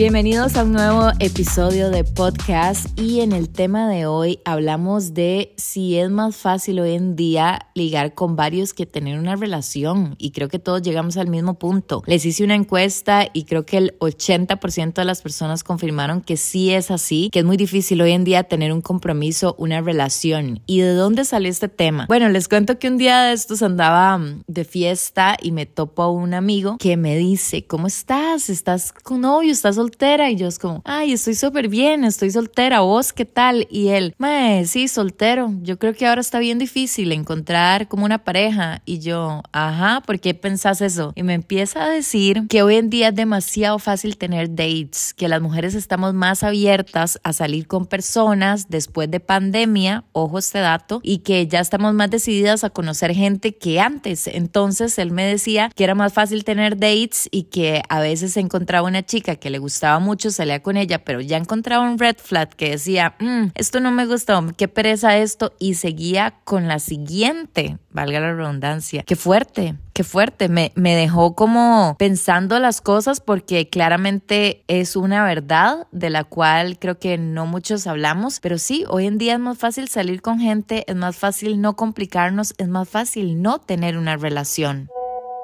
Bienvenidos a un nuevo episodio de podcast y en el tema de hoy hablamos de si es más fácil hoy en día ligar con varios que tener una relación y creo que todos llegamos al mismo punto. Les hice una encuesta y creo que el 80% de las personas confirmaron que sí es así, que es muy difícil hoy en día tener un compromiso, una relación. ¿Y de dónde salió este tema? Bueno, les cuento que un día de estos andaba mm, de fiesta y me topo a un amigo que me dice, ¿cómo estás? ¿Estás con novio? ¿Estás soltera? Y yo es como, ay, estoy súper bien, estoy soltera, ¿vos qué tal? Y él, mae, sí, soltero. Yo creo que ahora está bien difícil encontrar como una pareja. Y yo, ajá, ¿por qué pensás eso? Y me empieza a decir que hoy en día es demasiado fácil tener dates, que las mujeres estamos más abiertas a salir con personas después de pandemia, ojo este dato, y que ya estamos más decididas a conocer gente que antes. Entonces él me decía que era más fácil tener dates y que a veces encontraba una chica que le gustaba gustaba mucho, salía con ella, pero ya encontraba un red flag que decía, mm, esto no me gustó, qué pereza esto, y seguía con la siguiente, valga la redundancia. Qué fuerte, qué fuerte. Me, me dejó como pensando las cosas porque claramente es una verdad de la cual creo que no muchos hablamos, pero sí, hoy en día es más fácil salir con gente, es más fácil no complicarnos, es más fácil no tener una relación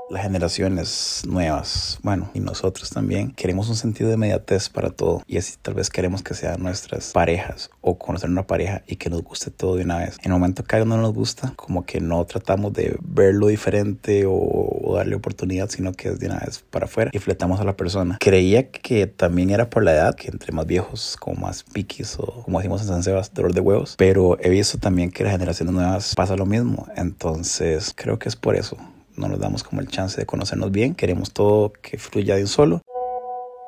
las generaciones nuevas, bueno, y nosotros también, queremos un sentido de inmediatez para todo. Y así tal vez queremos que sean nuestras parejas o conocer una pareja y que nos guste todo de una vez. En el momento que algo no nos gusta, como que no tratamos de verlo diferente o, darle oportunidad, sino que es de una vez para afuera y fletamos a la persona. Creía que también era por la edad, que entre más viejos, como más piquis o como decimos en San Sebas, dolor de huevos. Pero he visto también que las generaciones nuevas pasa lo mismo. Entonces creo que es por eso no nos damos como el chance de conocernos bien, queremos todo que fluya de un solo.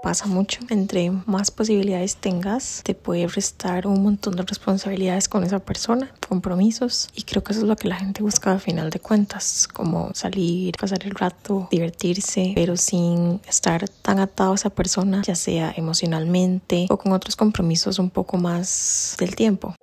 Pasa mucho, entre más posibilidades tengas, te puede restar un montón de responsabilidades con esa persona, compromisos, y creo que eso es lo que la gente busca al final de cuentas, como salir, pasar el rato, divertirse, pero sin estar tan atado a esa persona, ya sea emocionalmente o con otros compromisos un poco más del tiempo.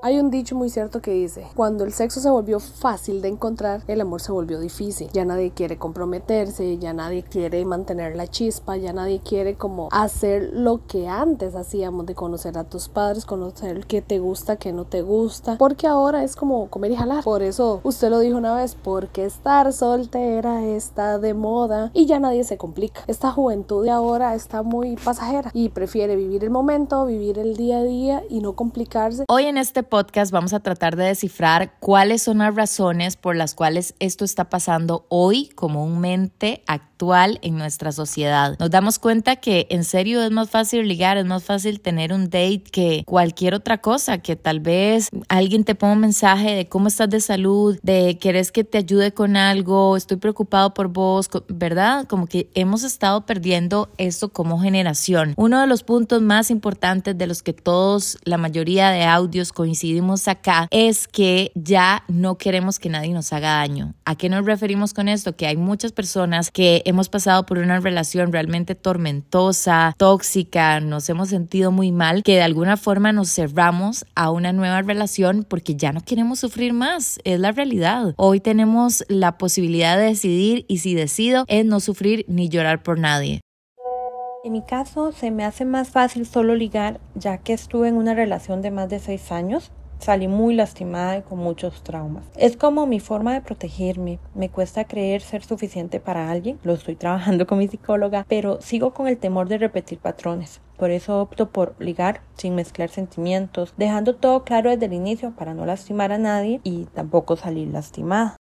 Hay un dicho muy cierto que dice, cuando el sexo se volvió fácil de encontrar, el amor se volvió difícil. Ya nadie quiere comprometerse, ya nadie quiere mantener la chispa, ya nadie quiere como hacer lo que antes hacíamos de conocer a tus padres, conocer qué te gusta, qué no te gusta, porque ahora es como comer y jalar. Por eso usted lo dijo una vez, porque estar soltera está de moda y ya nadie se complica. Esta juventud de ahora está muy pasajera y prefiere vivir el momento, vivir el día a día y no complicarse. Hoy en este podcast vamos a tratar de descifrar cuáles son las razones por las cuales esto está pasando hoy comúnmente actual en nuestra sociedad. Nos damos cuenta que en serio es más fácil ligar, es más fácil tener un date que cualquier otra cosa, que tal vez alguien te ponga un mensaje de cómo estás de salud, de querés que te ayude con algo, estoy preocupado por vos, ¿verdad? Como que hemos estado perdiendo esto como generación. Uno de los puntos más importantes de los que todos, la mayoría de audios coinciden coincidimos acá es que ya no queremos que nadie nos haga daño. ¿A qué nos referimos con esto? Que hay muchas personas que hemos pasado por una relación realmente tormentosa, tóxica, nos hemos sentido muy mal, que de alguna forma nos cerramos a una nueva relación porque ya no queremos sufrir más. Es la realidad. Hoy tenemos la posibilidad de decidir y si decido es no sufrir ni llorar por nadie. En mi caso, se me hace más fácil solo ligar, ya que estuve en una relación de más de seis años. Salí muy lastimada y con muchos traumas. Es como mi forma de protegerme. Me cuesta creer ser suficiente para alguien. Lo estoy trabajando con mi psicóloga, pero sigo con el temor de repetir patrones. Por eso opto por ligar sin mezclar sentimientos, dejando todo claro desde el inicio para no lastimar a nadie y tampoco salir lastimada.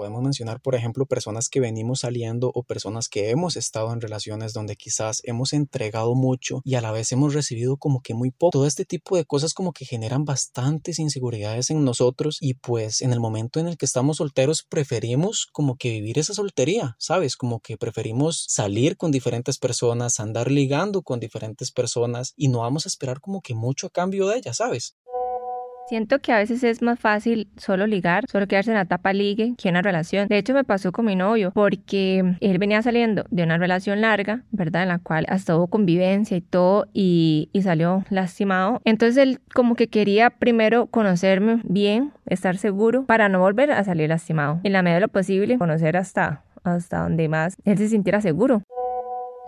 Podemos mencionar, por ejemplo, personas que venimos saliendo o personas que hemos estado en relaciones donde quizás hemos entregado mucho y a la vez hemos recibido como que muy poco. Todo este tipo de cosas como que generan bastantes inseguridades en nosotros y pues en el momento en el que estamos solteros preferimos como que vivir esa soltería, ¿sabes? Como que preferimos salir con diferentes personas, andar ligando con diferentes personas y no vamos a esperar como que mucho a cambio de ellas, ¿sabes? Siento que a veces es más fácil solo ligar, solo quedarse en la etapa ligue que en una relación. De hecho, me pasó con mi novio porque él venía saliendo de una relación larga, ¿verdad? En la cual hasta hubo convivencia y todo y, y salió lastimado. Entonces él como que quería primero conocerme bien, estar seguro para no volver a salir lastimado. En la medida de lo posible, conocer hasta, hasta donde más él se sintiera seguro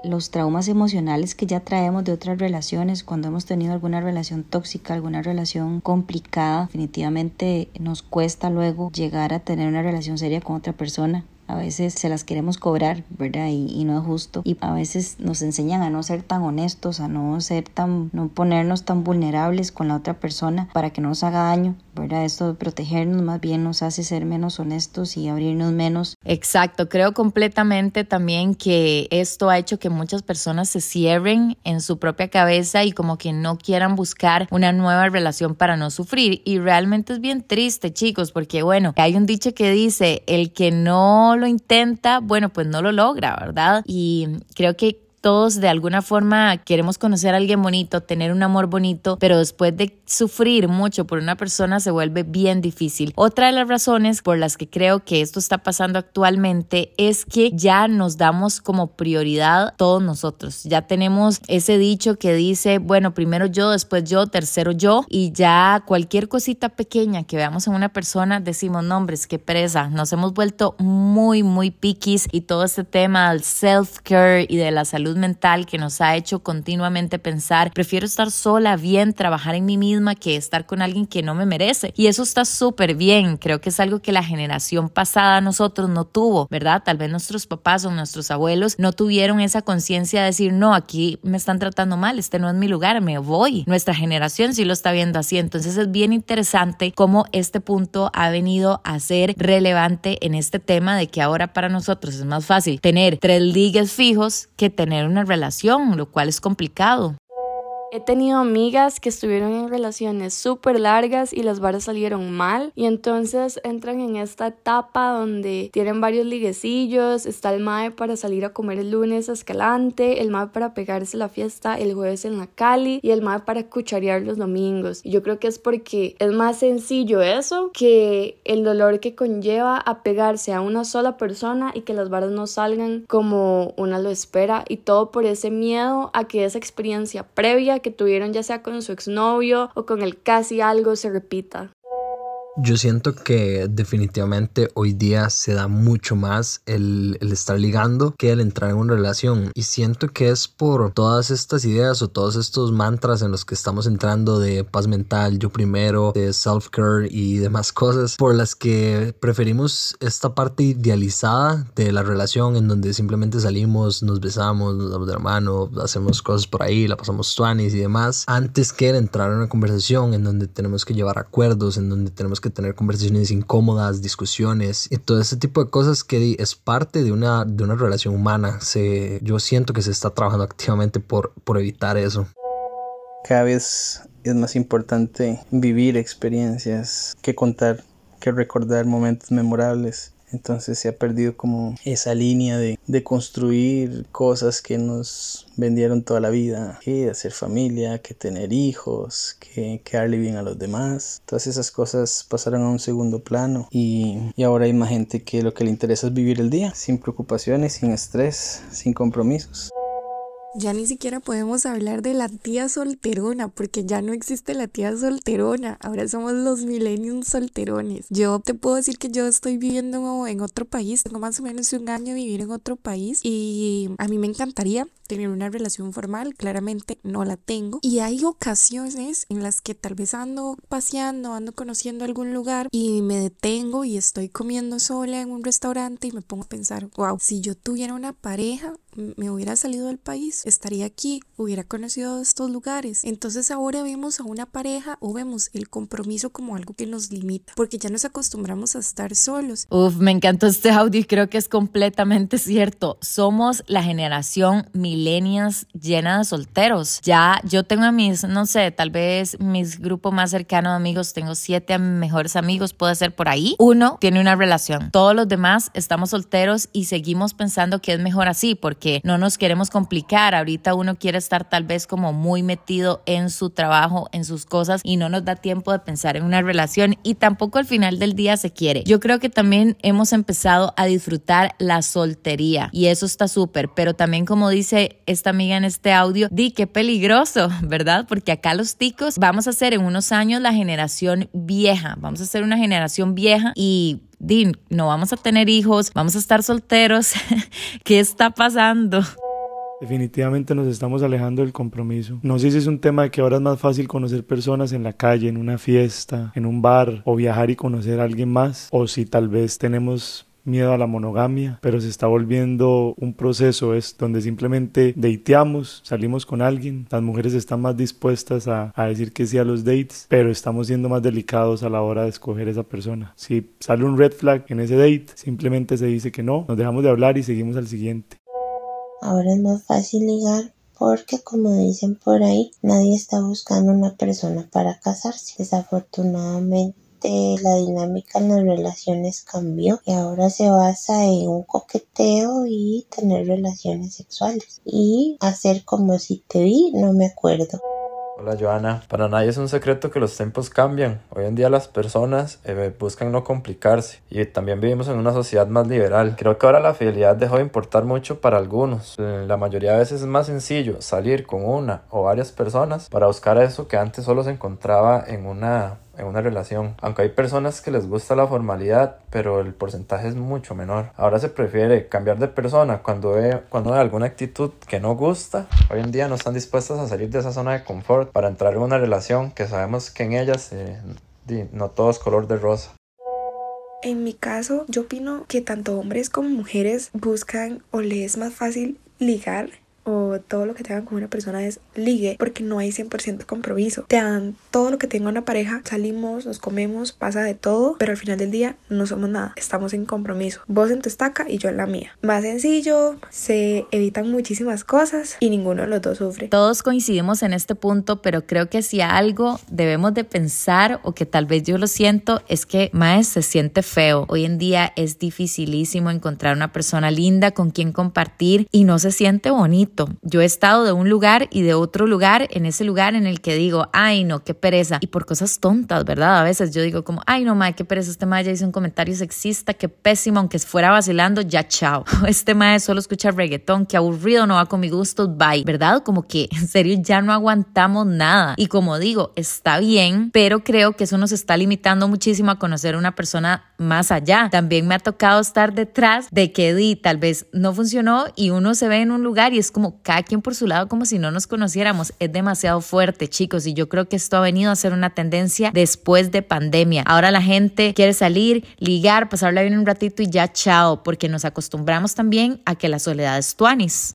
los traumas emocionales que ya traemos de otras relaciones, cuando hemos tenido alguna relación tóxica, alguna relación complicada, definitivamente nos cuesta luego llegar a tener una relación seria con otra persona. A veces se las queremos cobrar, ¿verdad? Y, y, no es justo. Y a veces nos enseñan a no ser tan honestos, a no ser tan, no ponernos tan vulnerables con la otra persona para que no nos haga daño. ¿verdad? Esto de protegernos más bien nos hace ser menos honestos y abrirnos menos. Exacto, creo completamente también que esto ha hecho que muchas personas se cierren en su propia cabeza y como que no quieran buscar una nueva relación para no sufrir. Y realmente es bien triste, chicos, porque bueno, hay un dicho que dice, el que no lo intenta, bueno, pues no lo logra, ¿verdad? Y creo que todos de alguna forma queremos conocer a alguien bonito, tener un amor bonito, pero después de sufrir mucho por una persona se vuelve bien difícil. Otra de las razones por las que creo que esto está pasando actualmente es que ya nos damos como prioridad todos nosotros. Ya tenemos ese dicho que dice, bueno, primero yo, después yo, tercero yo, y ya cualquier cosita pequeña que veamos en una persona decimos, nombres, qué presa. Nos hemos vuelto muy, muy piquis y todo este tema del self-care y de la salud mental que nos ha hecho continuamente pensar, prefiero estar sola, bien, trabajar en mí misma que estar con alguien que no me merece. Y eso está súper bien. Creo que es algo que la generación pasada nosotros no tuvo, ¿verdad? Tal vez nuestros papás o nuestros abuelos no tuvieron esa conciencia de decir, no, aquí me están tratando mal, este no es mi lugar, me voy. Nuestra generación sí lo está viendo así. Entonces es bien interesante cómo este punto ha venido a ser relevante en este tema de que ahora para nosotros es más fácil tener tres ligues fijos que tener una relación, lo cual es complicado. He tenido amigas que estuvieron en relaciones súper largas y las varas salieron mal y entonces entran en esta etapa donde tienen varios liguecillos, está el mae para salir a comer el lunes a Escalante, el mae para pegarse la fiesta el jueves en la Cali y el mae para cucharear los domingos. Y yo creo que es porque es más sencillo eso que el dolor que conlleva a pegarse a una sola persona y que las varas no salgan como una lo espera y todo por ese miedo a que esa experiencia previa que tuvieron ya sea con su exnovio o con el casi algo se repita. Yo siento que definitivamente hoy día se da mucho más el, el, estar ligando que el entrar en una relación. Y siento que es por todas estas ideas o todos estos mantras en los que estamos entrando de paz mental, yo primero, de self-care y demás cosas, por las que preferimos esta parte idealizada de la relación en donde simplemente salimos, nos besamos, nos damos de la mano, hacemos cosas por ahí, la pasamos tuanis y demás, antes que entrar en una conversación en donde tenemos que llevar acuerdos, en donde tenemos que tener conversaciones incómodas, discusiones y todo ese tipo de cosas que es parte de una, de una relación humana. Se, yo siento que se está trabajando activamente por, por evitar eso. Cada vez es más importante vivir experiencias que contar, que recordar momentos memorables. Entonces se ha perdido como esa línea de, de, construir cosas que nos vendieron toda la vida, que hacer familia, que tener hijos, que, que darle bien a los demás. Todas esas cosas pasaron a un segundo plano y, y ahora hay más gente que lo que le interesa es vivir el día, sin preocupaciones, sin estrés, sin compromisos. Ya ni siquiera podemos hablar de la tía solterona, porque ya no existe la tía solterona. Ahora somos los millennials solterones. Yo te puedo decir que yo estoy viviendo en otro país. Tengo más o menos un año vivir en otro país y a mí me encantaría tener una relación formal, claramente no la tengo. Y hay ocasiones en las que tal vez ando paseando, ando conociendo algún lugar y me detengo y estoy comiendo sola en un restaurante y me pongo a pensar, wow, si yo tuviera una pareja, me hubiera salido del país, estaría aquí, hubiera conocido estos lugares. Entonces ahora vemos a una pareja o vemos el compromiso como algo que nos limita, porque ya nos acostumbramos a estar solos. Uf, me encantó este audio y creo que es completamente cierto. Somos la generación milenial milenias llena de solteros. Ya yo tengo a mis, no sé, tal vez mis grupos más cercanos de amigos, tengo siete mejores amigos, puede ser por ahí. Uno tiene una relación. Todos los demás estamos solteros y seguimos pensando que es mejor así porque no nos queremos complicar. Ahorita uno quiere estar tal vez como muy metido en su trabajo, en sus cosas y no nos da tiempo de pensar en una relación y tampoco al final del día se quiere. Yo creo que también hemos empezado a disfrutar la soltería y eso está súper, pero también como dice esta amiga en este audio, di qué peligroso, ¿verdad? Porque acá los ticos vamos a ser en unos años la generación vieja, vamos a ser una generación vieja y Din, no vamos a tener hijos, vamos a estar solteros. ¿Qué está pasando? Definitivamente nos estamos alejando del compromiso. No sé si es un tema de que ahora es más fácil conocer personas en la calle, en una fiesta, en un bar, o viajar y conocer a alguien más, o si tal vez tenemos miedo a la monogamia, pero se está volviendo un proceso es donde simplemente dateamos, salimos con alguien, las mujeres están más dispuestas a, a, decir que sí a los dates, pero estamos siendo más delicados a la hora de escoger esa persona. Si sale un red flag en ese date, simplemente se dice que no, nos dejamos de hablar y seguimos al siguiente. Ahora es más fácil ligar porque como dicen por ahí, nadie está buscando una persona para casarse. Desafortunadamente la dinámica en las relaciones cambió y ahora se basa en un coqueteo y tener relaciones sexuales y hacer como si te vi, no me acuerdo. Hola Joana, para nadie es un secreto que los tiempos cambian. Hoy en día las personas eh, buscan no complicarse y también vivimos en una sociedad más liberal. Creo que ahora la fidelidad dejó de importar mucho para algunos. La mayoría de veces es más sencillo salir con una o varias personas para buscar eso que antes solo se encontraba en una en una relación. Aunque hay personas que les gusta la formalidad, pero el porcentaje es mucho menor. Ahora se prefiere cambiar de persona cuando ve, cuando ve alguna actitud que no gusta. Hoy en día no están dispuestas a salir de esa zona de confort para entrar en una relación que sabemos que en ellas eh, no todo es color de rosa. En mi caso, yo opino que tanto hombres como mujeres buscan o les es más fácil ligar o todo lo que tengan con una persona es ligue porque no hay 100% compromiso. Te dan todo lo que tenga una pareja, salimos, nos comemos, pasa de todo, pero al final del día no somos nada, estamos en compromiso. Vos en tu estaca y yo en la mía. Más sencillo, se evitan muchísimas cosas y ninguno de los dos sufre. Todos coincidimos en este punto, pero creo que si algo debemos de pensar o que tal vez yo lo siento es que más se siente feo. Hoy en día es dificilísimo encontrar una persona linda con quien compartir y no se siente bonito yo he estado de un lugar y de otro lugar, en ese lugar en el que digo, ay no, qué pereza. Y por cosas tontas, ¿verdad? A veces yo digo como, ay no, madre, qué pereza, este madre ya hizo un comentario sexista, qué pésimo, aunque fuera vacilando, ya chao. Este madre solo escucha reggaetón, qué aburrido, no va con mi gusto, bye. ¿Verdad? Como que en serio ya no aguantamos nada. Y como digo, está bien, pero creo que eso nos está limitando muchísimo a conocer a una persona más allá. También me ha tocado estar detrás de que di, tal vez no funcionó y uno se ve en un lugar y es como como cada quien por su lado, como si no nos conociéramos. Es demasiado fuerte, chicos, y yo creo que esto ha venido a ser una tendencia después de pandemia. Ahora la gente quiere salir, ligar, pasarla bien un ratito y ya chao, porque nos acostumbramos también a que la soledad es tuanis.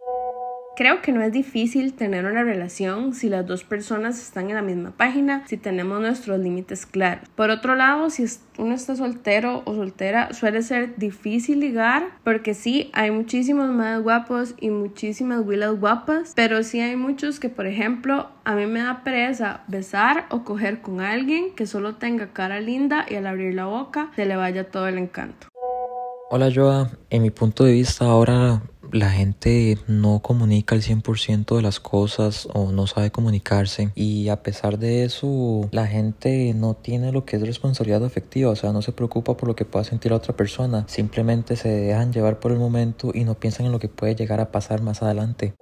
Creo que no es difícil tener una relación si las dos personas están en la misma página, si tenemos nuestros límites claros. Por otro lado, si uno está soltero o soltera, suele ser difícil ligar porque sí, hay muchísimos más guapos y muchísimas willas guapas, pero sí hay muchos que, por ejemplo, a mí me da pereza besar o coger con alguien que solo tenga cara linda y al abrir la boca se le vaya todo el encanto. Hola Joa, en mi punto de vista ahora la gente no comunica el 100% de las cosas o no sabe comunicarse. Y a pesar de eso la gente no tiene lo que es responsabilidad afectiva, o sea, no se preocupa por lo que pueda sentir la otra persona, simplemente se dejan llevar por el momento y no piensan en lo que puede llegar a pasar más adelante.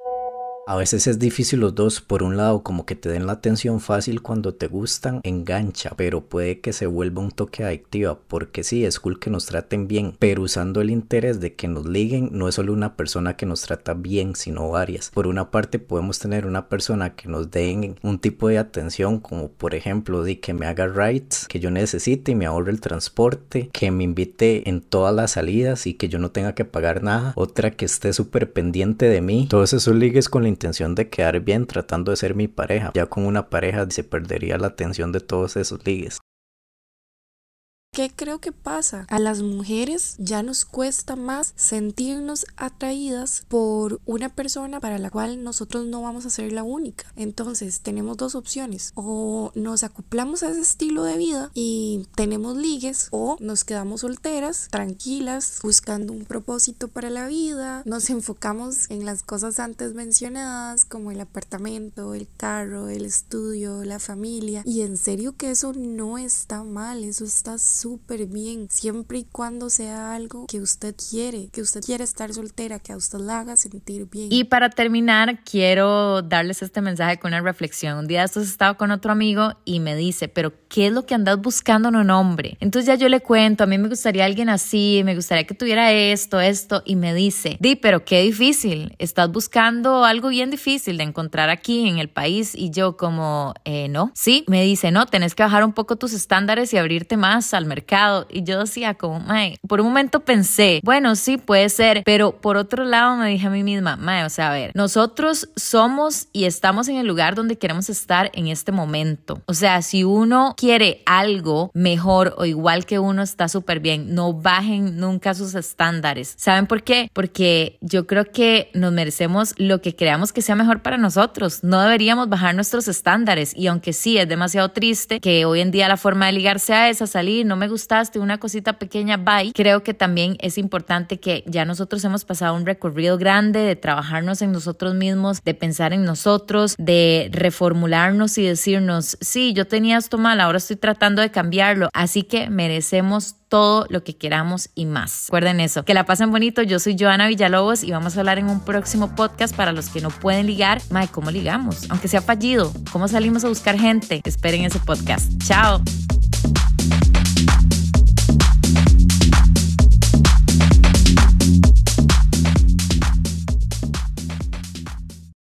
A veces es difícil los dos, por un lado como que te den la atención fácil cuando te gustan, engancha, pero puede que se vuelva un toque adictiva, porque sí, es cool que nos traten bien, pero usando el interés de que nos liguen, no es solo una persona que nos trata bien, sino varias. Por una parte podemos tener una persona que nos den un tipo de atención, como por ejemplo, de que me haga rights, que yo necesite y me ahorre el transporte, que me invite en todas las salidas y que yo no tenga que pagar nada, otra que esté súper pendiente de mí, todos esos ligues con la intención de quedar bien tratando de ser mi pareja. Ya con una pareja se perdería la atención de todos esos ligues. ¿Qué creo que pasa? A las mujeres ya nos cuesta más sentirnos atraídas por una persona para la cual nosotros no vamos a ser la única. Entonces tenemos dos opciones. O nos acoplamos a ese estilo de vida y tenemos ligues o nos quedamos solteras, tranquilas, buscando un propósito para la vida. Nos enfocamos en las cosas antes mencionadas como el apartamento, el carro, el estudio, la familia. Y en serio que eso no está mal, eso está súper bien, siempre y cuando sea algo que usted quiere, que usted quiere estar soltera, que a usted la haga sentir bien. Y para terminar, quiero darles este mensaje con una reflexión. Un día estos estaba con otro amigo y me dice, pero ¿qué es lo que andas buscando en un hombre? Entonces ya yo le cuento, a mí me gustaría alguien así, me gustaría que tuviera esto, esto, y me dice, di, pero qué difícil, estás buscando algo bien difícil de encontrar aquí en el país y yo como, eh, no, sí, me dice, no, tenés que bajar un poco tus estándares y abrirte más al mercado. Y yo decía como, mae, por un momento pensé, bueno, sí, puede ser, pero por otro lado me dije a mí misma, mae, o sea, a ver, nosotros somos y estamos en el lugar donde queremos estar en este momento. O sea, si uno quiere algo mejor o igual que uno, está súper bien. No bajen nunca sus estándares. ¿Saben por qué? Porque yo creo que nos merecemos lo que creamos que sea mejor para nosotros. No deberíamos bajar nuestros estándares. Y aunque sí es demasiado triste que hoy en día la forma de ligar sea esa, salir, no me gustaste, una cosita pequeña, bye. Creo que también es importante que ya nosotros hemos pasado un recorrido grande de trabajarnos en nosotros mismos, de pensar en nosotros, de reformularnos y decirnos, sí, yo tenía esto mal, ahora estoy tratando de cambiarlo. Así que merecemos todo lo que queramos y más. Recuerden eso. Que la pasen bonito. Yo soy Joana Villalobos y vamos a hablar en un próximo podcast para los que no pueden ligar. Mae, ¿cómo ligamos? Aunque sea fallido. ¿Cómo salimos a buscar gente? Esperen ese podcast. Chao.